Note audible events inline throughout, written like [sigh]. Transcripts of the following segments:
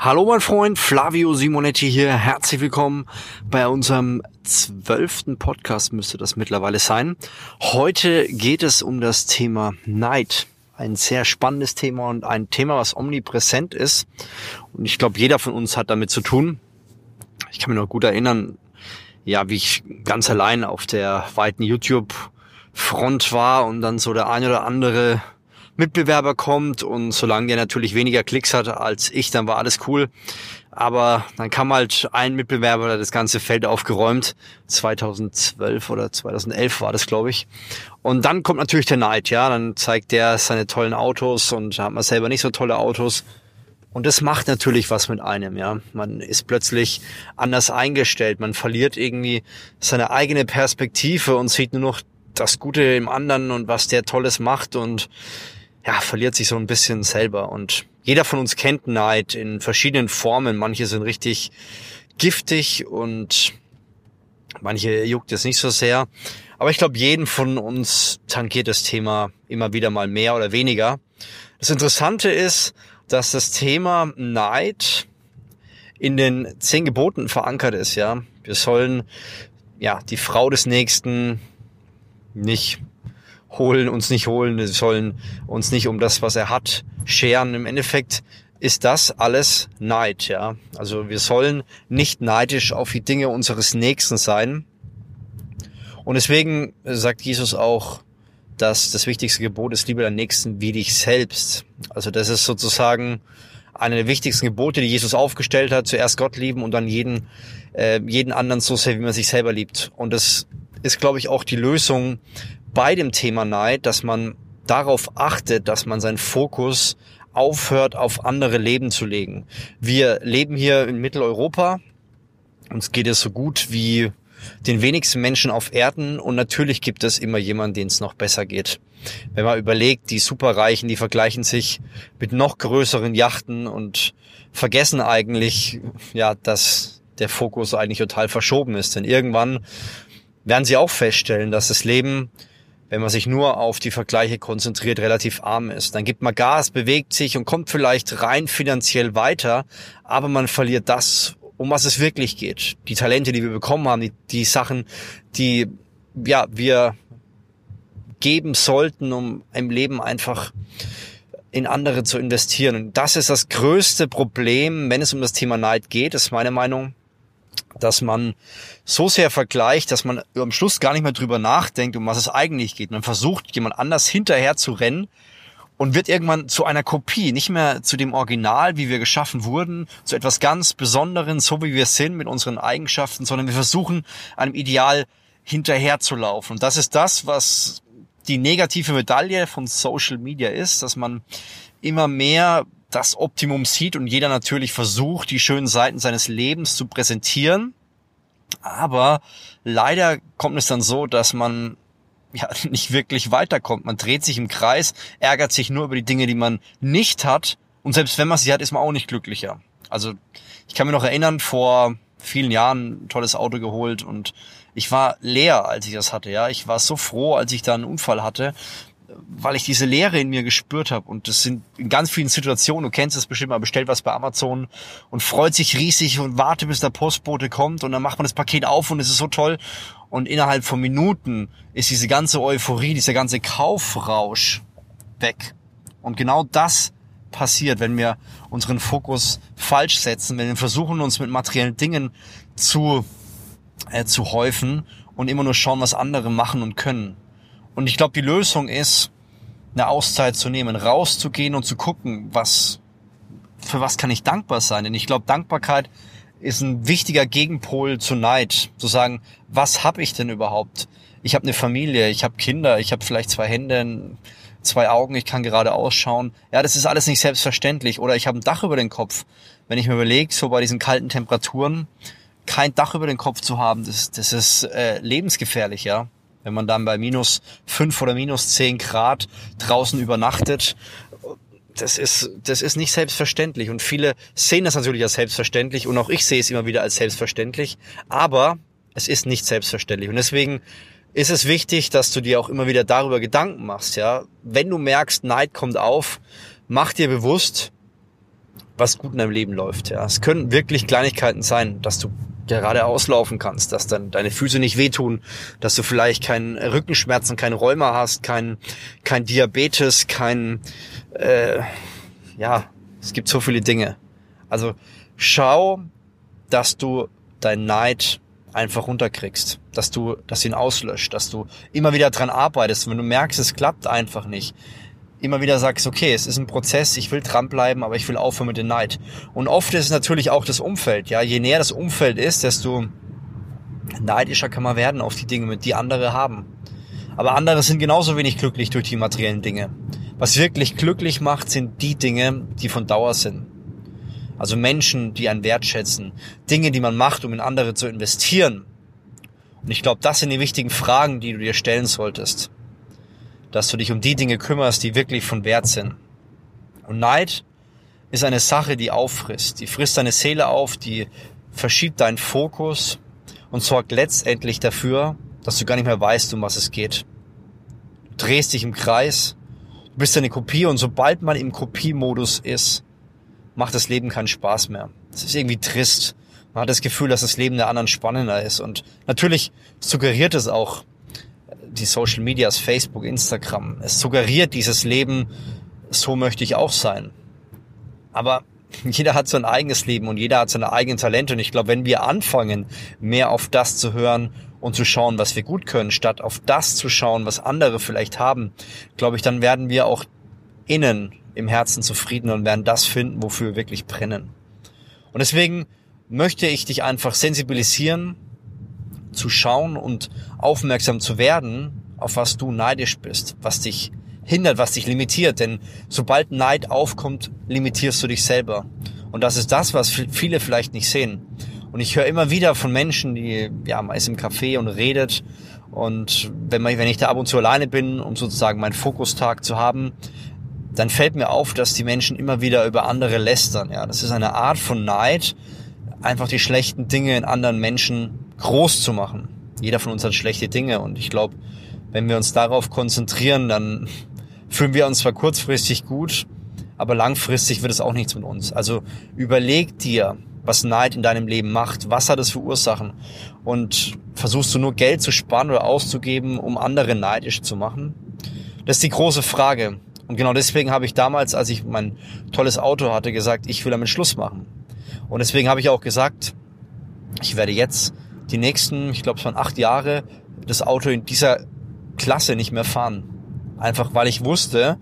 Hallo mein Freund, Flavio Simonetti hier. Herzlich willkommen bei unserem zwölften Podcast müsste das mittlerweile sein. Heute geht es um das Thema Neid. Ein sehr spannendes Thema und ein Thema, was omnipräsent ist. Und ich glaube, jeder von uns hat damit zu tun. Ich kann mich noch gut erinnern, ja, wie ich ganz allein auf der weiten YouTube-Front war und dann so der eine oder andere Mitbewerber kommt und solange der natürlich weniger Klicks hat als ich, dann war alles cool. Aber dann kam halt ein Mitbewerber, der das ganze Feld aufgeräumt. 2012 oder 2011 war das, glaube ich. Und dann kommt natürlich der Neid, ja. Dann zeigt der seine tollen Autos und hat man selber nicht so tolle Autos. Und das macht natürlich was mit einem, ja. Man ist plötzlich anders eingestellt. Man verliert irgendwie seine eigene Perspektive und sieht nur noch das Gute im anderen und was der Tolles macht und ja, verliert sich so ein bisschen selber. Und jeder von uns kennt Neid in verschiedenen Formen. Manche sind richtig giftig und manche juckt es nicht so sehr. Aber ich glaube, jeden von uns tankiert das Thema immer wieder mal mehr oder weniger. Das Interessante ist, dass das Thema Neid in den zehn Geboten verankert ist, ja. Wir sollen, ja, die Frau des Nächsten nicht holen, uns nicht holen, sollen uns nicht um das, was er hat, scheren. Im Endeffekt ist das alles Neid, ja. Also wir sollen nicht neidisch auf die Dinge unseres Nächsten sein. Und deswegen sagt Jesus auch, dass das wichtigste Gebot ist, liebe deinen Nächsten wie dich selbst. Also das ist sozusagen eine der wichtigsten Gebote, die Jesus aufgestellt hat. Zuerst Gott lieben und dann jeden, äh, jeden anderen so sehr, wie man sich selber liebt. Und das ist, glaube ich, auch die Lösung bei dem Thema Neid, dass man darauf achtet, dass man seinen Fokus aufhört, auf andere Leben zu legen. Wir leben hier in Mitteleuropa. Uns geht es so gut wie den wenigsten Menschen auf Erden und natürlich gibt es immer jemanden, den es noch besser geht. Wenn man überlegt, die Superreichen, die vergleichen sich mit noch größeren Yachten und vergessen eigentlich, ja, dass der Fokus eigentlich total verschoben ist. Denn irgendwann werden sie auch feststellen, dass das Leben wenn man sich nur auf die Vergleiche konzentriert, relativ arm ist. Dann gibt man Gas, bewegt sich und kommt vielleicht rein finanziell weiter, aber man verliert das, um was es wirklich geht. Die Talente, die wir bekommen haben, die, die Sachen, die ja, wir geben sollten, um im Leben einfach in andere zu investieren. Und das ist das größte Problem, wenn es um das Thema Neid geht, ist meine Meinung dass man so sehr vergleicht, dass man am Schluss gar nicht mehr drüber nachdenkt, um was es eigentlich geht. Man versucht, jemand anders hinterher zu rennen und wird irgendwann zu einer Kopie, nicht mehr zu dem Original, wie wir geschaffen wurden, zu etwas ganz Besonderen, so wie wir sind mit unseren Eigenschaften, sondern wir versuchen, einem Ideal hinterher zu laufen. Und das ist das, was die negative Medaille von Social Media ist, dass man immer mehr das Optimum sieht und jeder natürlich versucht, die schönen Seiten seines Lebens zu präsentieren. Aber leider kommt es dann so, dass man ja [laughs] nicht wirklich weiterkommt. Man dreht sich im Kreis, ärgert sich nur über die Dinge, die man nicht hat. Und selbst wenn man sie hat, ist man auch nicht glücklicher. Also ich kann mir noch erinnern, vor vielen Jahren ein tolles Auto geholt und ich war leer, als ich das hatte. Ja, ich war so froh, als ich da einen Unfall hatte, weil ich diese Leere in mir gespürt habe. Und das sind in ganz vielen Situationen, du kennst es bestimmt, man bestellt was bei Amazon und freut sich riesig und wartet, bis der Postbote kommt und dann macht man das Paket auf und es ist so toll. Und innerhalb von Minuten ist diese ganze Euphorie, dieser ganze Kaufrausch weg. Und genau das passiert, wenn wir unseren Fokus falsch setzen, wenn wir versuchen, uns mit materiellen Dingen zu, äh, zu häufen und immer nur schauen, was andere machen und können. Und ich glaube, die Lösung ist, eine Auszeit zu nehmen, rauszugehen und zu gucken, was, für was kann ich dankbar sein? Denn ich glaube, Dankbarkeit ist ein wichtiger Gegenpol zu Neid. Zu sagen, was habe ich denn überhaupt? Ich habe eine Familie, ich habe Kinder, ich habe vielleicht zwei Hände, zwei Augen, ich kann gerade ausschauen. Ja, das ist alles nicht selbstverständlich. Oder ich habe ein Dach über den Kopf. Wenn ich mir überlege, so bei diesen kalten Temperaturen, kein Dach über den Kopf zu haben, das, das ist äh, lebensgefährlich, ja wenn man dann bei minus fünf oder minus zehn Grad draußen übernachtet, das ist, das ist nicht selbstverständlich. Und viele sehen das natürlich als selbstverständlich und auch ich sehe es immer wieder als selbstverständlich. Aber es ist nicht selbstverständlich. Und deswegen ist es wichtig, dass du dir auch immer wieder darüber Gedanken machst, ja. Wenn du merkst, Neid kommt auf, mach dir bewusst, was gut in deinem Leben läuft. Ja, es können wirklich Kleinigkeiten sein, dass du gerade auslaufen kannst, dass dann deine Füße nicht wehtun, dass du vielleicht keinen Rückenschmerzen, kein Rheuma hast, kein kein Diabetes, kein äh, ja, es gibt so viele Dinge. Also schau, dass du dein Neid einfach runterkriegst, dass du, dass ihn auslöscht, dass du immer wieder dran arbeitest. Wenn du merkst, es klappt einfach nicht, immer wieder sagst, okay, es ist ein Prozess, ich will dranbleiben, aber ich will aufhören mit dem Neid. Und oft ist es natürlich auch das Umfeld, ja. Je näher das Umfeld ist, desto neidischer kann man werden auf die Dinge, die andere haben. Aber andere sind genauso wenig glücklich durch die materiellen Dinge. Was wirklich glücklich macht, sind die Dinge, die von Dauer sind. Also Menschen, die einen wertschätzen. Dinge, die man macht, um in andere zu investieren. Und ich glaube, das sind die wichtigen Fragen, die du dir stellen solltest. Dass du dich um die Dinge kümmerst, die wirklich von Wert sind. Und Neid ist eine Sache, die auffrisst. Die frisst deine Seele auf, die verschiebt deinen Fokus und sorgt letztendlich dafür, dass du gar nicht mehr weißt, um was es geht. Du drehst dich im Kreis, du bist eine Kopie und sobald man im Kopiemodus ist, macht das Leben keinen Spaß mehr. Es ist irgendwie trist. Man hat das Gefühl, dass das Leben der anderen spannender ist. Und natürlich suggeriert es auch die Social Medias, Facebook, Instagram. Es suggeriert dieses Leben, so möchte ich auch sein. Aber [laughs] jeder hat sein eigenes Leben und jeder hat seine eigenen Talente. Und ich glaube, wenn wir anfangen, mehr auf das zu hören und zu schauen, was wir gut können, statt auf das zu schauen, was andere vielleicht haben, glaube ich, dann werden wir auch innen im Herzen zufrieden und werden das finden, wofür wir wirklich brennen. Und deswegen möchte ich dich einfach sensibilisieren, zu schauen und aufmerksam zu werden, auf was du neidisch bist, was dich hindert, was dich limitiert. Denn sobald Neid aufkommt, limitierst du dich selber. Und das ist das, was viele vielleicht nicht sehen. Und ich höre immer wieder von Menschen, die, ja, man ist im Café und redet. Und wenn, man, wenn ich da ab und zu alleine bin, um sozusagen meinen Fokustag zu haben, dann fällt mir auf, dass die Menschen immer wieder über andere lästern. Ja, das ist eine Art von Neid, einfach die schlechten Dinge in anderen Menschen groß zu machen. Jeder von uns hat schlechte Dinge und ich glaube, wenn wir uns darauf konzentrieren, dann [laughs] fühlen wir uns zwar kurzfristig gut, aber langfristig wird es auch nichts mit uns. Also überleg dir, was Neid in deinem Leben macht, was hat es für Ursachen und versuchst du nur Geld zu sparen oder auszugeben, um andere neidisch zu machen? Das ist die große Frage. Und genau deswegen habe ich damals, als ich mein tolles Auto hatte, gesagt, ich will damit Schluss machen. Und deswegen habe ich auch gesagt, ich werde jetzt die nächsten, ich glaube es waren acht Jahre, das Auto in dieser Klasse nicht mehr fahren. Einfach weil ich wusste,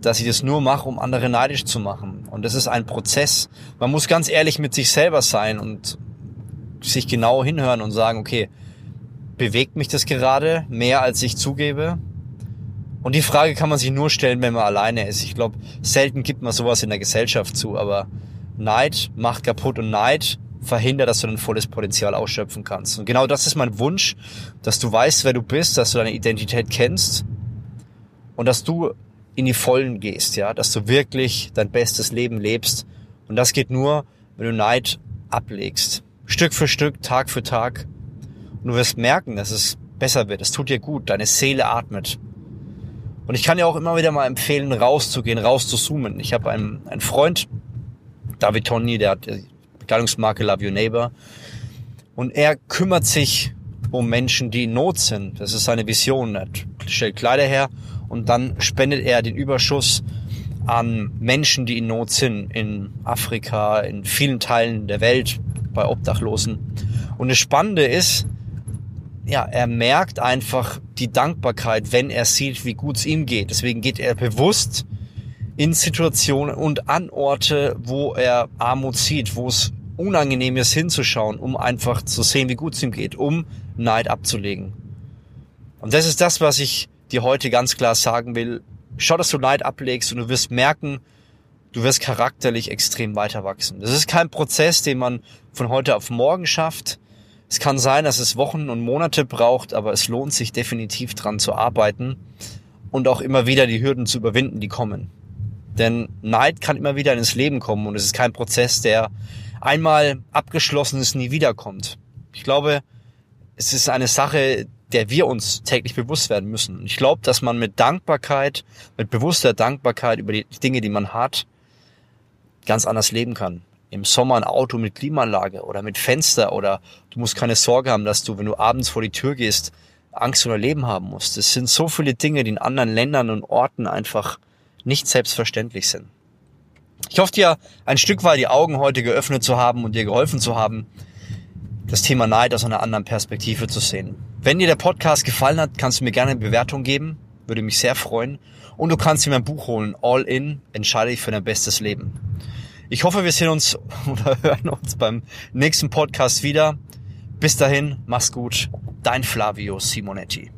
dass ich das nur mache, um andere neidisch zu machen. Und das ist ein Prozess. Man muss ganz ehrlich mit sich selber sein und sich genau hinhören und sagen, okay, bewegt mich das gerade mehr, als ich zugebe? Und die Frage kann man sich nur stellen, wenn man alleine ist. Ich glaube, selten gibt man sowas in der Gesellschaft zu, aber Neid macht kaputt und Neid verhindert, dass du dein volles Potenzial ausschöpfen kannst. Und genau das ist mein Wunsch, dass du weißt, wer du bist, dass du deine Identität kennst und dass du in die Vollen gehst, ja, dass du wirklich dein bestes Leben lebst. Und das geht nur, wenn du Neid ablegst. Stück für Stück, Tag für Tag. Und du wirst merken, dass es besser wird. Es tut dir gut. Deine Seele atmet. Und ich kann ja auch immer wieder mal empfehlen, rauszugehen, rauszuzoomen. Ich habe einen, einen Freund, David Tony, der hat die Bekleidungsmarke Love Your Neighbor. Und er kümmert sich um Menschen, die in Not sind. Das ist seine Vision. Er stellt Kleider her und dann spendet er den Überschuss an Menschen, die in Not sind. In Afrika, in vielen Teilen der Welt, bei Obdachlosen. Und das Spannende ist, ja, er merkt einfach die Dankbarkeit, wenn er sieht, wie gut es ihm geht. Deswegen geht er bewusst in Situationen und an Orte, wo er Armut sieht, wo es unangenehm ist hinzuschauen, um einfach zu sehen, wie gut es ihm geht, um Neid abzulegen. Und das ist das, was ich dir heute ganz klar sagen will. Schau, dass du Neid ablegst und du wirst merken, du wirst charakterlich extrem weiter wachsen. Das ist kein Prozess, den man von heute auf morgen schafft. Es kann sein, dass es Wochen und Monate braucht, aber es lohnt sich definitiv dran zu arbeiten und auch immer wieder die Hürden zu überwinden, die kommen. Denn Neid kann immer wieder ins Leben kommen und es ist kein Prozess, der einmal abgeschlossen ist, nie wiederkommt. Ich glaube, es ist eine Sache, der wir uns täglich bewusst werden müssen. Ich glaube, dass man mit Dankbarkeit, mit bewusster Dankbarkeit über die Dinge, die man hat, ganz anders leben kann. Im Sommer ein Auto mit Klimaanlage oder mit Fenster oder du musst keine Sorge haben, dass du, wenn du abends vor die Tür gehst, Angst oder Leben haben musst. Es sind so viele Dinge, die in anderen Ländern und Orten einfach nicht selbstverständlich sind. Ich hoffe dir ein Stück weit die Augen heute geöffnet zu haben und dir geholfen zu haben, das Thema Neid aus einer anderen Perspektive zu sehen. Wenn dir der Podcast gefallen hat, kannst du mir gerne eine Bewertung geben. Würde mich sehr freuen. Und du kannst dir mein Buch holen. All in. Entscheide dich für dein bestes Leben. Ich hoffe, wir sehen uns [laughs] oder hören uns beim nächsten Podcast wieder. Bis dahin, mach's gut. Dein Flavio Simonetti.